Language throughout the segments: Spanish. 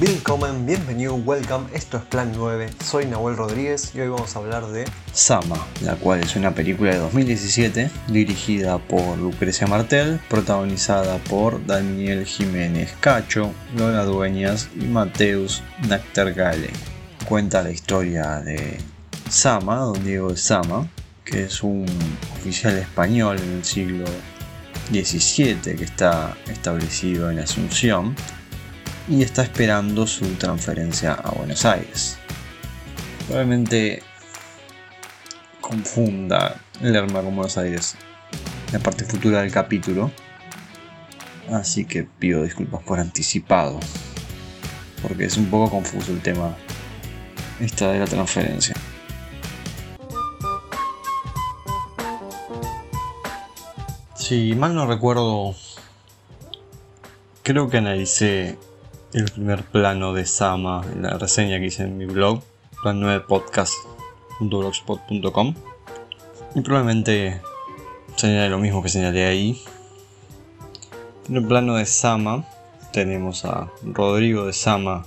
Willkommen, bienvenido, welcome, esto es Plan 9, soy Nahuel Rodríguez y hoy vamos a hablar de Sama, la cual es una película de 2017 dirigida por Lucrecia Martel, protagonizada por Daniel Jiménez Cacho, Lola Dueñas y Mateus Nachtergaele. Cuenta la historia de Sama, don Diego de Sama, que es un oficial español en el siglo XVII que está establecido en Asunción y está esperando su transferencia a Buenos Aires. Probablemente confunda Lerma con Buenos Aires la parte futura del capítulo, así que pido disculpas por anticipado, porque es un poco confuso el tema esta de la transferencia. Si mal no recuerdo, creo que analicé el primer plano de Sama en la reseña que hice en mi blog, plan9podcast.blogspot.com. Y probablemente señale lo mismo que señalé ahí. En el plano de Sama tenemos a Rodrigo de Sama,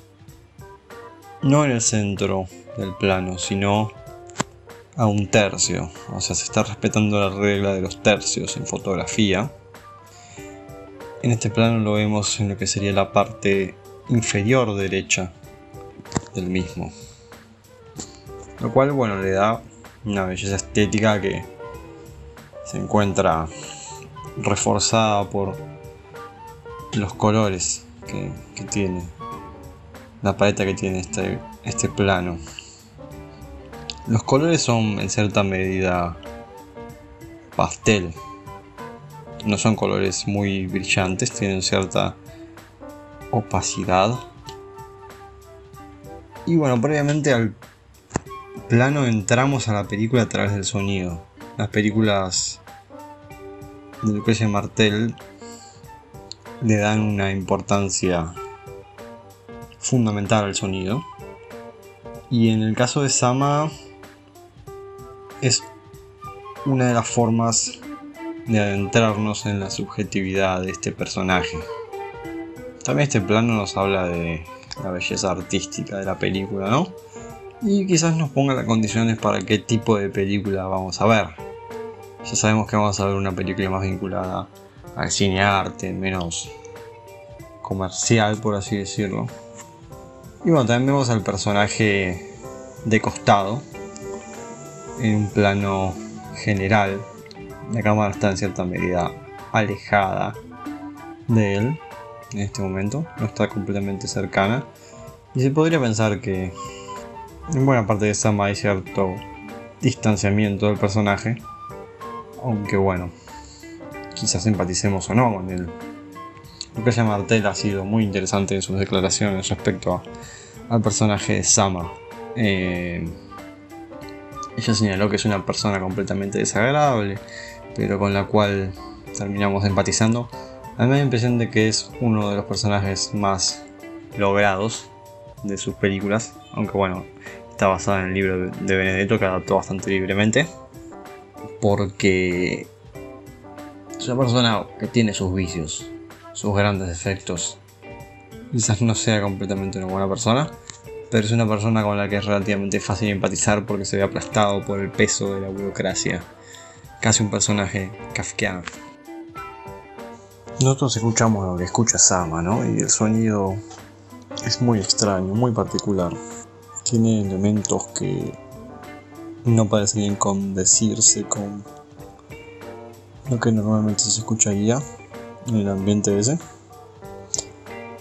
no en el centro del plano, sino a un tercio. O sea, se está respetando la regla de los tercios en fotografía. En este plano lo vemos en lo que sería la parte inferior derecha del mismo. Lo cual, bueno, le da una belleza estética que se encuentra reforzada por los colores que, tiene, la paleta que tiene este, este plano. Los colores son en cierta medida pastel. No son colores muy brillantes, tienen cierta opacidad. Y bueno, previamente al plano entramos a la película a través del sonido. Las películas de Lucrecia Martel le dan una importancia fundamental al sonido. Y en el caso de Sama es una de las formas de adentrarnos en la subjetividad de este personaje. También este plano nos habla de la belleza artística de la película, ¿no? Y quizás nos ponga las condiciones para qué tipo de película vamos a ver. Ya sabemos que vamos a ver una película más vinculada al cine arte, menos comercial, por así decirlo. Y bueno, también vemos al personaje de costado, en un plano general. La cámara está en cierta medida alejada de él en este momento, no está completamente cercana. Y se podría pensar que en buena parte de Sama hay cierto distanciamiento del personaje. Aunque bueno, quizás empaticemos o no con él. Lo que Martel ha sido muy interesante en sus declaraciones respecto al personaje de Sama. Eh, ella señaló que es una persona completamente desagradable, pero con la cual terminamos empatizando a mí me da la impresión de que es uno de los personajes más logrados de sus películas, aunque bueno, está basado en el libro de Benedetto que adaptó bastante libremente, porque es una persona que tiene sus vicios, sus grandes defectos. Quizás no sea completamente una buena persona, pero es una persona con la que es relativamente fácil empatizar porque se ve aplastado por el peso de la burocracia. Casi un personaje kafkiano. Nosotros escuchamos lo que escucha Sama, ¿no? Y el sonido es muy extraño, muy particular. Tiene elementos que no parecen condecirse con lo que normalmente se escucharía en el ambiente ese.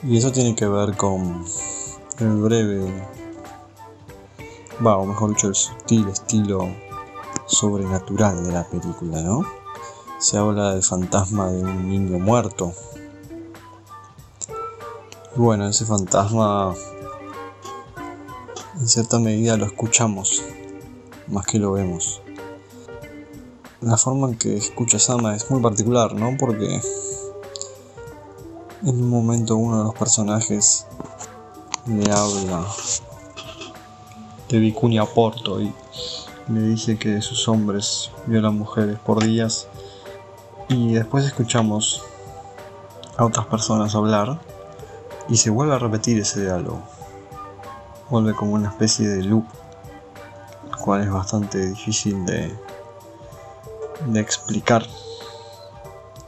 Y eso tiene que ver con el breve, va, o mejor dicho, el sutil estilo sobrenatural de la película, ¿no? Se habla del fantasma de un niño muerto. Y bueno, ese fantasma en cierta medida lo escuchamos, más que lo vemos. La forma en que escucha Sama es muy particular, ¿no? Porque en un momento uno de los personajes le habla de Vicuña Porto y le dice que sus hombres violan mujeres por días y después escuchamos a otras personas hablar Y se vuelve a repetir ese diálogo. Vuelve como una especie de loop, el cual es bastante difícil de, de explicar.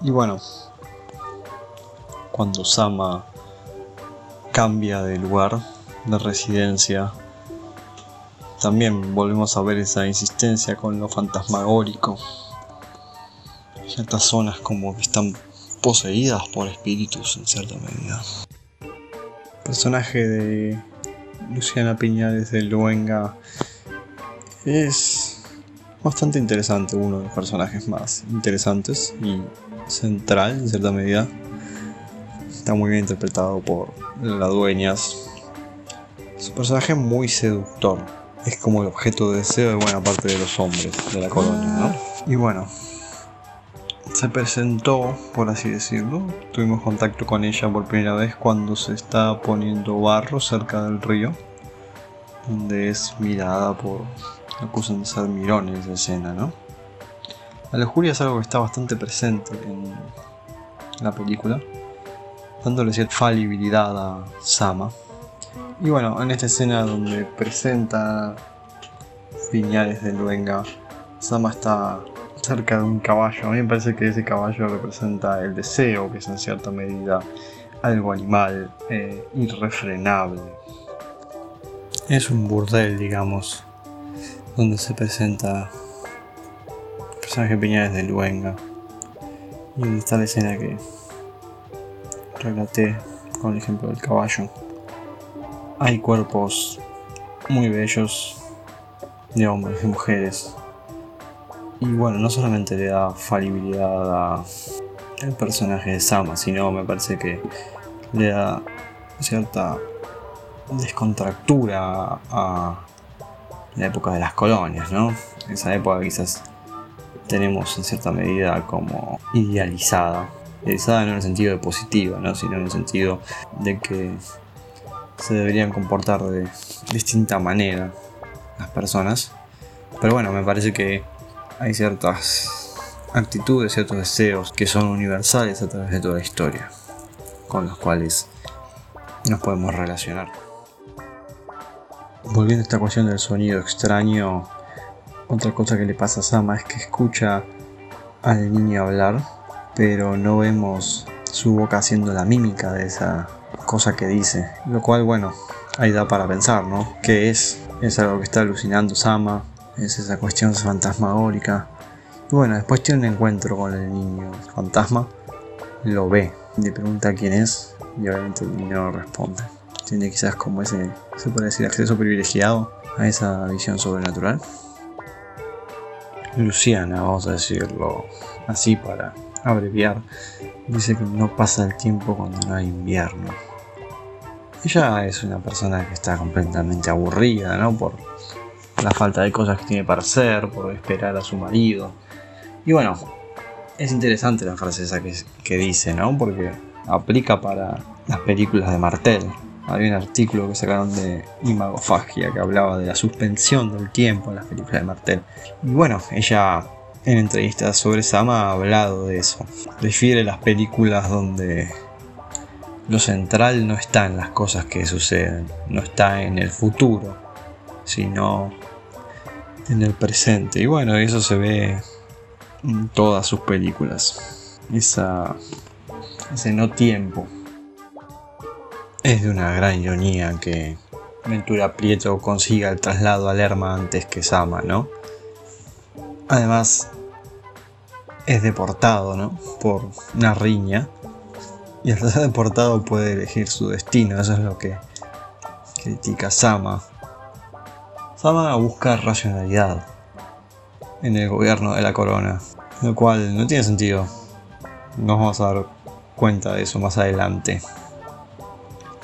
Y bueno, cuando Sama cambia de lugar de residencia, también volvemos a ver esa insistencia con lo fantasmagórico. Ciertas zonas como que están poseídas por espíritus en cierta medida. Personaje de Luciana Piñales de Luenga es bastante interesante, uno de los personajes más interesantes y central en cierta medida. Está muy bien interpretado por la dueñas. Su personaje es muy seductor. Es como el objeto de deseo de buena parte de los hombres de la colonia, ¿no? Y bueno, se presentó, por así decirlo. Tuvimos contacto con ella por primera vez cuando se está poniendo barro cerca del río, donde es mirada por. acusan de ser mirones de escena, ¿no? La lujuria es algo que está bastante presente en la película, dándole cierta falibilidad a Sama. Y bueno, en esta escena donde presenta Piñales de Luenga, Sama está cerca de un caballo. A mí me parece que ese caballo representa el deseo, que es en cierta medida algo animal, eh, irrefrenable. Es un burdel, digamos, donde se presenta el personaje Piñales de Luenga. Y está la escena que relaté con el ejemplo del caballo. Hay cuerpos muy bellos de hombres y mujeres y bueno, no solamente le da falibilidad al personaje de Sama, sino me parece que le da cierta descontractura a la época de las colonias, ¿no? Esa época quizás tenemos en cierta medida como idealizada. Idealizada no en el sentido de positiva, ¿no? sino en el sentido de que se deberían comportar de distinta manera las personas. Pero bueno, me parece que hay ciertas actitudes, ciertos deseos que son universales a través de toda la historia, con los cuales nos podemos relacionar. Volviendo a esta cuestión del sonido extraño, otra cosa que le pasa a Sama es que escucha al niño hablar, pero no vemos su boca haciendo la mímica de esa cosa que dice. Lo cual, bueno, ahí da para pensar, ¿no? ¿Qué es? ¿Es algo que está alucinando Sama? Es esa cuestión fantasmagórica. Y bueno, después tiene un encuentro con el niño fantasma, lo ve, le pregunta quién es y obviamente el niño no responde. Tiene quizás como ese, se puede decir, acceso privilegiado a esa visión sobrenatural. Luciana, vamos a decirlo así para abreviar, dice que no pasa el tiempo cuando no hay invierno. Ella es una persona que está completamente aburrida, ¿no? Por la falta de cosas que tiene para hacer, por esperar a su marido. Y bueno, es interesante la frase esa que, dice, ¿no? Porque aplica para las películas de Martel. Había un artículo que sacaron de Imagofagia que hablaba de la suspensión del tiempo en las películas de Martel. Y bueno, ella en entrevistas sobre Sama ha hablado de eso. Refiere las películas donde lo central no está en las cosas que suceden, no está en el futuro, sino en el presente. Y bueno, eso se ve en todas sus películas. Esa, ese no tiempo. Es de una gran ironía que Ventura Prieto consiga el traslado a Lerma antes que Sama, ¿no? Además, es deportado, ¿no? Por una riña. Y al ser deportado puede elegir su destino, eso es lo que critica Sama Sama busca racionalidad en el gobierno de la corona, lo cual no tiene sentido. Nos vamos a dar cuenta de eso más adelante.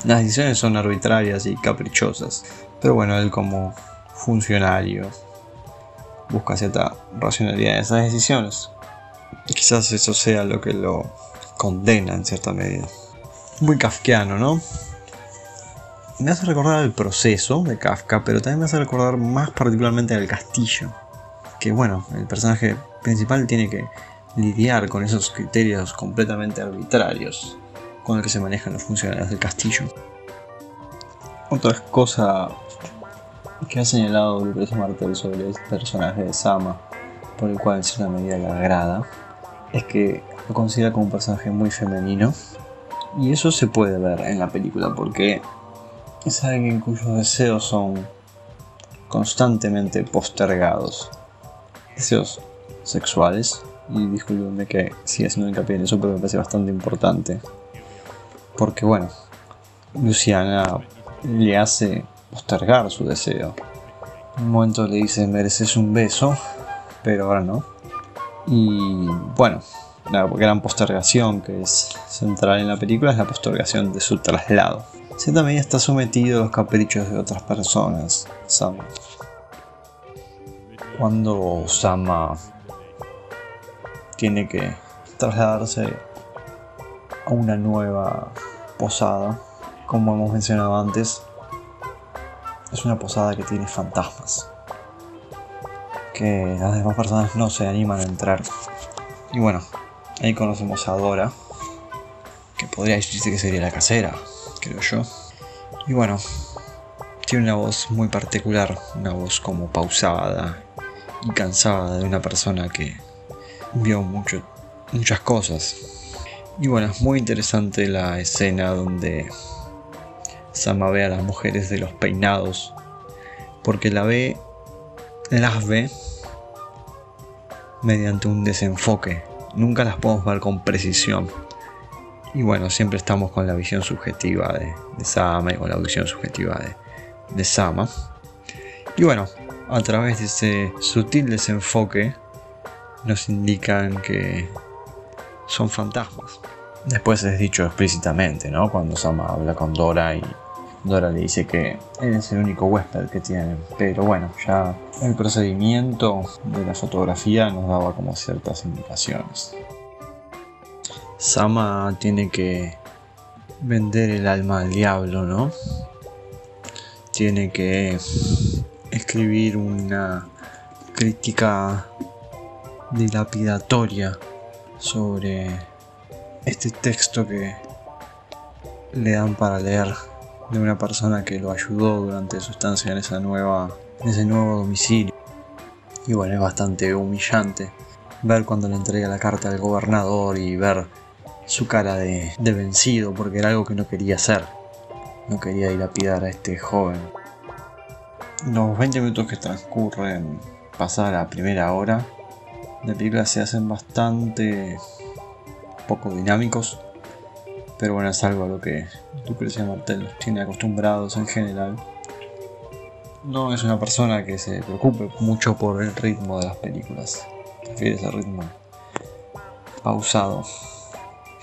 Las decisiones son arbitrarias y caprichosas, pero bueno, él como funcionario busca cierta racionalidad en esas decisiones. Quizás eso sea lo que lo condena en cierta medida. Muy kafkiano, ¿no? Me hace recordar el proceso de Kafka, pero también me hace recordar más particularmente al castillo. Que bueno, el personaje principal tiene que lidiar con esos criterios completamente arbitrarios, con el que se manejan los funcionarios del castillo. Otra cosa que ha señalado Lucrecia Martel sobre el personaje de Sama, por el cual en cierta medida le agrada, es que lo considera como un personaje muy femenino. Y eso se puede ver en la película porque es alguien cuyos deseos son constantemente postergados. Deseos sexuales. Y discúlpenme que siga haciendo hincapié en eso, pero me parece bastante importante. Porque bueno, Luciana le hace postergar su deseo. En un momento le dice mereces un beso, pero ahora no. Y bueno, la gran postergación que es central en la película es la postergación de su traslado. Se también está sometido a los caprichos de otras personas, Sama. Cuando Sama tiene que trasladarse a una nueva posada, como hemos mencionado antes, es una posada que tiene fantasmas. Que las demás personas no se animan a entrar. Y bueno, ahí conocemos a Dora. Que podría decirse que sería la casera, creo yo. Y bueno, tiene una voz muy particular. Una voz como pausada y cansada de una persona que vio mucho, muchas cosas. Y bueno, es muy interesante la escena donde Sama ve a las mujeres de los peinados, porque la ve, las ve mediante un desenfoque. Nunca las podemos ver con precisión. Y bueno, siempre estamos con la visión subjetiva de, Sama y con la visión subjetiva de, de Sama. Y bueno, a través de ese sutil desenfoque nos indican que son fantasmas. Después es dicho explícitamente, ¿no? Cuando Sama habla con Dora y Dora le dice que él es el único huésped que tienen. Pero bueno, ya el procedimiento de la fotografía nos daba como ciertas indicaciones. Sama tiene que vender el alma al diablo, ¿no? Tiene que escribir una crítica dilapidatoria sobre este texto que le dan para leer de una persona que lo ayudó durante su estancia en, esa nueva, en ese nuevo domicilio. Y bueno, es bastante humillante ver cuando le entrega la carta al gobernador y ver su cara de, de vencido porque era algo que no quería hacer. No quería dilapidar a este joven. Los 20 minutos que transcurren pasada la primera hora de película se hacen bastante poco dinámicos pero bueno, es algo a lo que Lucrecia Martel nos tiene acostumbrados en general. No es una persona que se preocupe mucho por el ritmo de las películas. Prefiere ese ritmo pausado.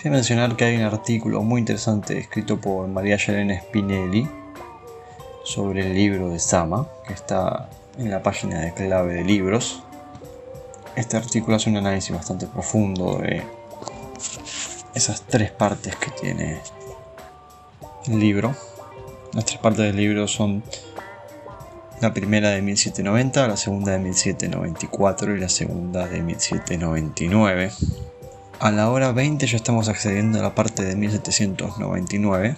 Quiero mencionar que hay un artículo muy interesante escrito por María Yelena Spinelli sobre el libro de Sama, que está en la página de clave de libros. Este artículo hace un análisis bastante profundo de esas tres partes que tiene el libro. Las tres partes del libro son la primera de 1790, la segunda de 1794 y la segunda de 1799. A la hora 20 ya estamos accediendo a la parte de 1799.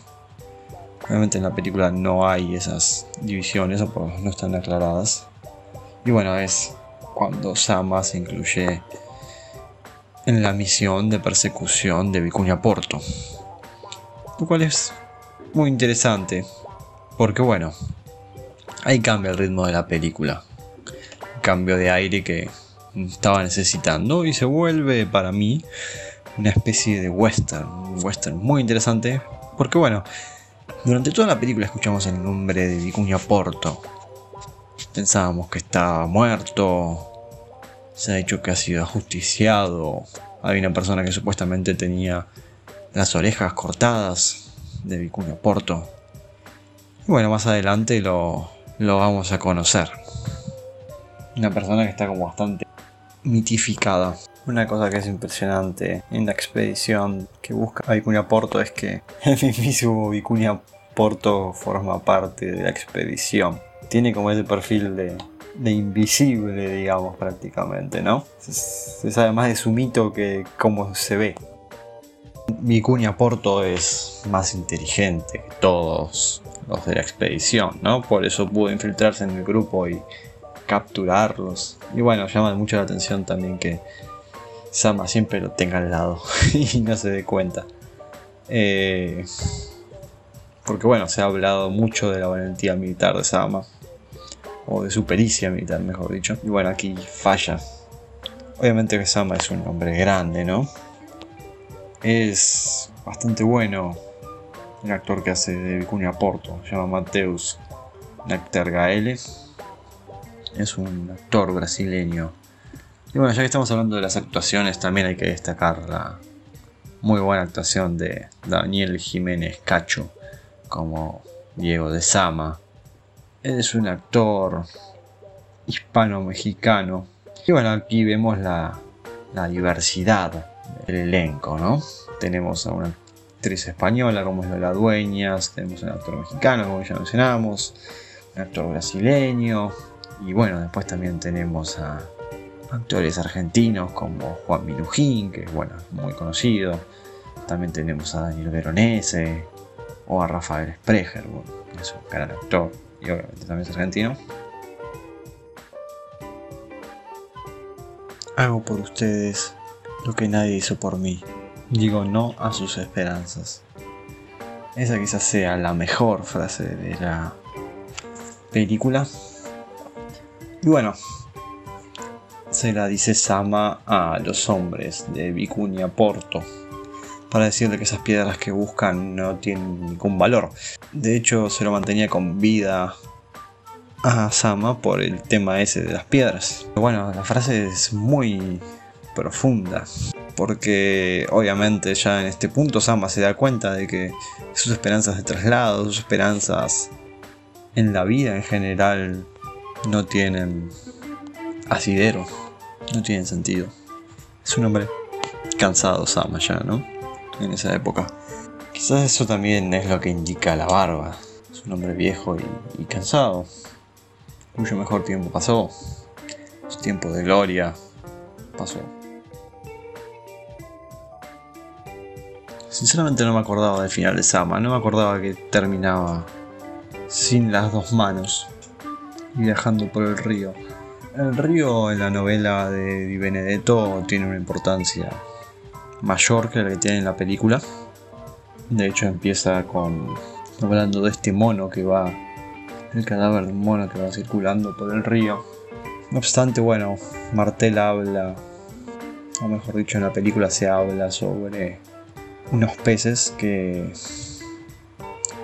Obviamente en la película no hay esas divisiones o no están aclaradas. Y bueno, es cuando Sama se incluye en la misión de persecución de Vicuña Porto. Lo cual es muy interesante, porque bueno, ahí cambia el ritmo de la película. cambio de aire que estaba necesitando y se vuelve para mí una especie de western, un western muy interesante, porque bueno, durante toda la película escuchamos el nombre de Vicuña Porto. Pensábamos que estaba muerto, se ha dicho que ha sido ajusticiado. Hay una persona que supuestamente tenía las orejas cortadas de Vicuña Porto. Y bueno, más adelante lo, lo vamos a conocer. Una persona que está como bastante mitificada. Una cosa que es impresionante en la expedición que busca a Vicuña Porto es que el mismísimo Vicuña Porto forma parte de la expedición. Tiene como ese perfil de, de invisible, digamos, prácticamente, ¿no? Se, sabe más de su mito que cómo se ve. Vicuña Porto es más inteligente que todos los de la expedición, ¿no? Por eso pudo infiltrarse en el grupo y capturarlos. Y bueno, llama mucho la atención también que Sama siempre lo tenga al lado y no se dé cuenta. Eh, porque bueno, se ha hablado mucho de la valentía militar de Sama. O de su pericia militar, mejor dicho. Y bueno, aquí falla. Obviamente que Sama es un hombre grande, ¿no? Es bastante bueno el actor que hace de Vicuña Porto. Se llama Mateus Nectergaele. Es un actor brasileño. Y bueno, ya que estamos hablando de las actuaciones, también hay que destacar la muy buena actuación de Daniel Jiménez Cacho como Diego de Sama. Él es un actor hispano-mexicano. Y bueno, aquí vemos la, diversidad del elenco, ¿no? Tenemos a una actriz española como es Lola Dueñas, tenemos a un actor mexicano como ya mencionamos, un actor brasileño, y bueno, después también tenemos a actores argentinos como Juan Minujín, que es bueno, muy conocido. También tenemos a Daniel Veronese o a Rafael Sprecher, bueno, es un gran actor y obviamente también es argentino. Hago por ustedes lo que nadie hizo por mí. Digo no a sus esperanzas. Esa quizás sea la mejor frase de la película. Y bueno, se la dice Sama a los hombres de Vicuña Porto para decirle que esas piedras que buscan no tienen ningún valor. De hecho, se lo mantenía con vida a Sama por el tema ese de las piedras. Bueno, la frase es muy profunda. Porque obviamente ya en este punto Sama se da cuenta de que sus esperanzas de traslado, sus esperanzas en la vida en general no tienen asidero, no tienen sentido. Es un hombre cansado Sama ya, ¿no? En esa época. Quizás eso también es lo que indica la barba. Es un hombre viejo y, cansado, cuyo mejor tiempo pasó. Su tiempo de gloria pasó. Sinceramente no me acordaba del final de Sama, no me acordaba que terminaba sin las dos manos viajando por el río. El río en la novela de Di Benedetto tiene una importancia mayor que la que tiene en la película. De hecho empieza con hablando de este mono que va, el cadáver de un mono que va circulando por el río. No obstante, bueno, Martel habla, o mejor dicho en la película se habla sobre unos peces que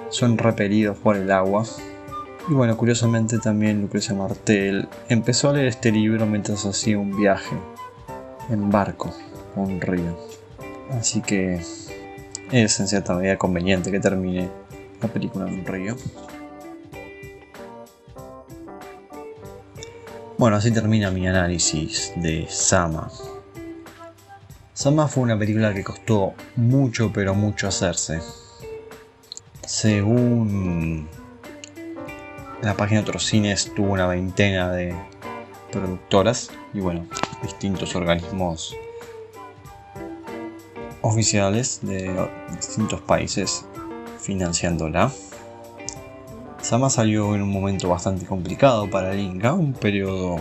son repelidos por el agua y bueno, curiosamente también Lucrecia Martel empezó a leer este libro mientras hacía un viaje en barco por un río. Así que es en cierta medida conveniente que termine la película en un río. Bueno, así termina mi análisis de Sama. Sama fue una película que costó mucho, pero mucho hacerse. Según la página otros cines tuvo una veintena de productoras y bueno, distintos organismos oficiales de distintos países financiándola. Sama salió en un momento bastante complicado para el Inca, un periodo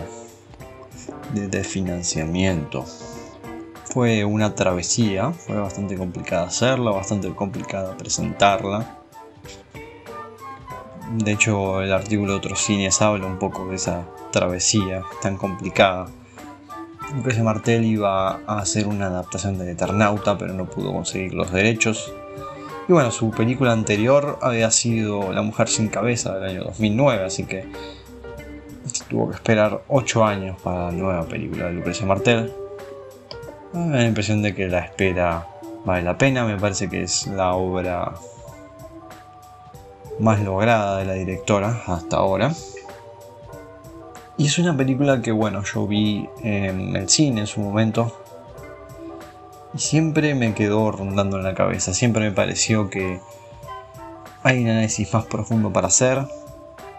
de desfinanciamiento. Fue una travesía, fue bastante complicada hacerla, bastante complicada presentarla de hecho, el artículo de otros cines habla un poco de esa travesía tan complicada. Lucrecia Martel iba a hacer una adaptación de Eternauta, pero no pudo conseguir los derechos. Y bueno, su película anterior había sido La Mujer sin Cabeza del año 2009, así que tuvo que esperar 8 años para la nueva película de Lucrecia Martel. Me da la impresión de que la espera vale la pena, me parece que es la obra más lograda de la directora hasta ahora. Y es una película que, bueno, yo vi en el cine en su momento. Y siempre me quedó rondando en la cabeza. Siempre me pareció que hay un análisis más profundo para hacer.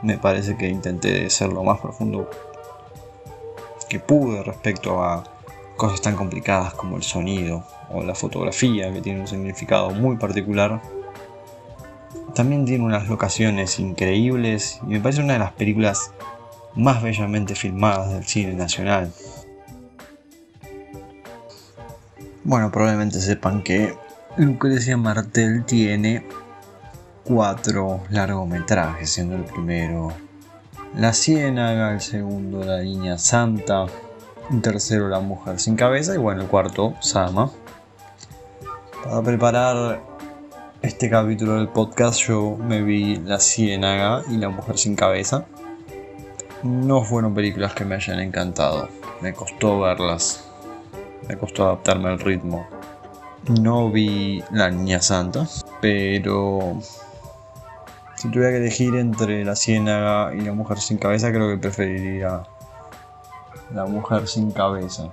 Me parece que intenté ser lo más profundo que pude respecto a cosas tan complicadas como el sonido o la fotografía, que tiene un significado muy particular. También tiene unas locaciones increíbles y me parece una de las películas más bellamente filmadas del cine nacional. Bueno, probablemente sepan que Lucrecia Martel tiene cuatro largometrajes, siendo el primero La Ciénaga, el segundo La Niña Santa, el tercero La Mujer sin Cabeza y bueno, el cuarto Sama. Para preparar este capítulo del podcast yo me vi La Ciénaga y La Mujer sin Cabeza. No fueron películas que me hayan encantado, me costó verlas, me costó adaptarme al ritmo. No vi La Niña Santa, pero si tuviera que elegir entre La Ciénaga y La Mujer sin Cabeza, creo que preferiría La Mujer sin Cabeza.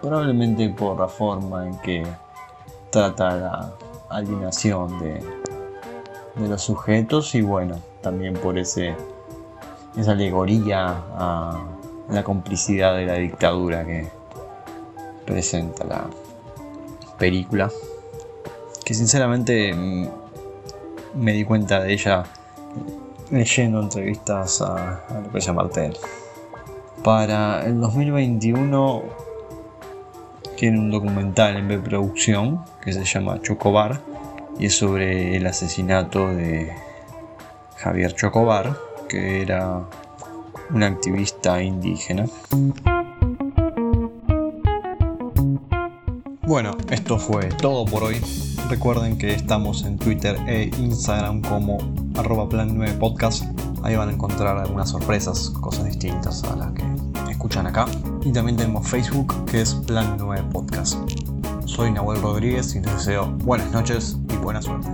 Probablemente por la forma en que trata la alienación de, de los sujetos y bueno, también por ese esa alegoría a la complicidad de la dictadura que presenta la película. Que sinceramente mm, me di cuenta de ella leyendo entrevistas a, a Lucrecia Martel. Para el 2021 tiene un documental en B-Producción que se llama Chocobar y es sobre el asesinato de Javier Chocobar, que era un activista indígena. Bueno, esto fue todo por hoy. Recuerden que estamos en Twitter e Instagram como plan 9 podcast. Ahí van a encontrar algunas sorpresas, cosas distintas a las que escuchan acá. Y también tenemos Facebook que es plan 9 podcast. Soy Nahuel Rodríguez y les deseo buenas noches y buena suerte.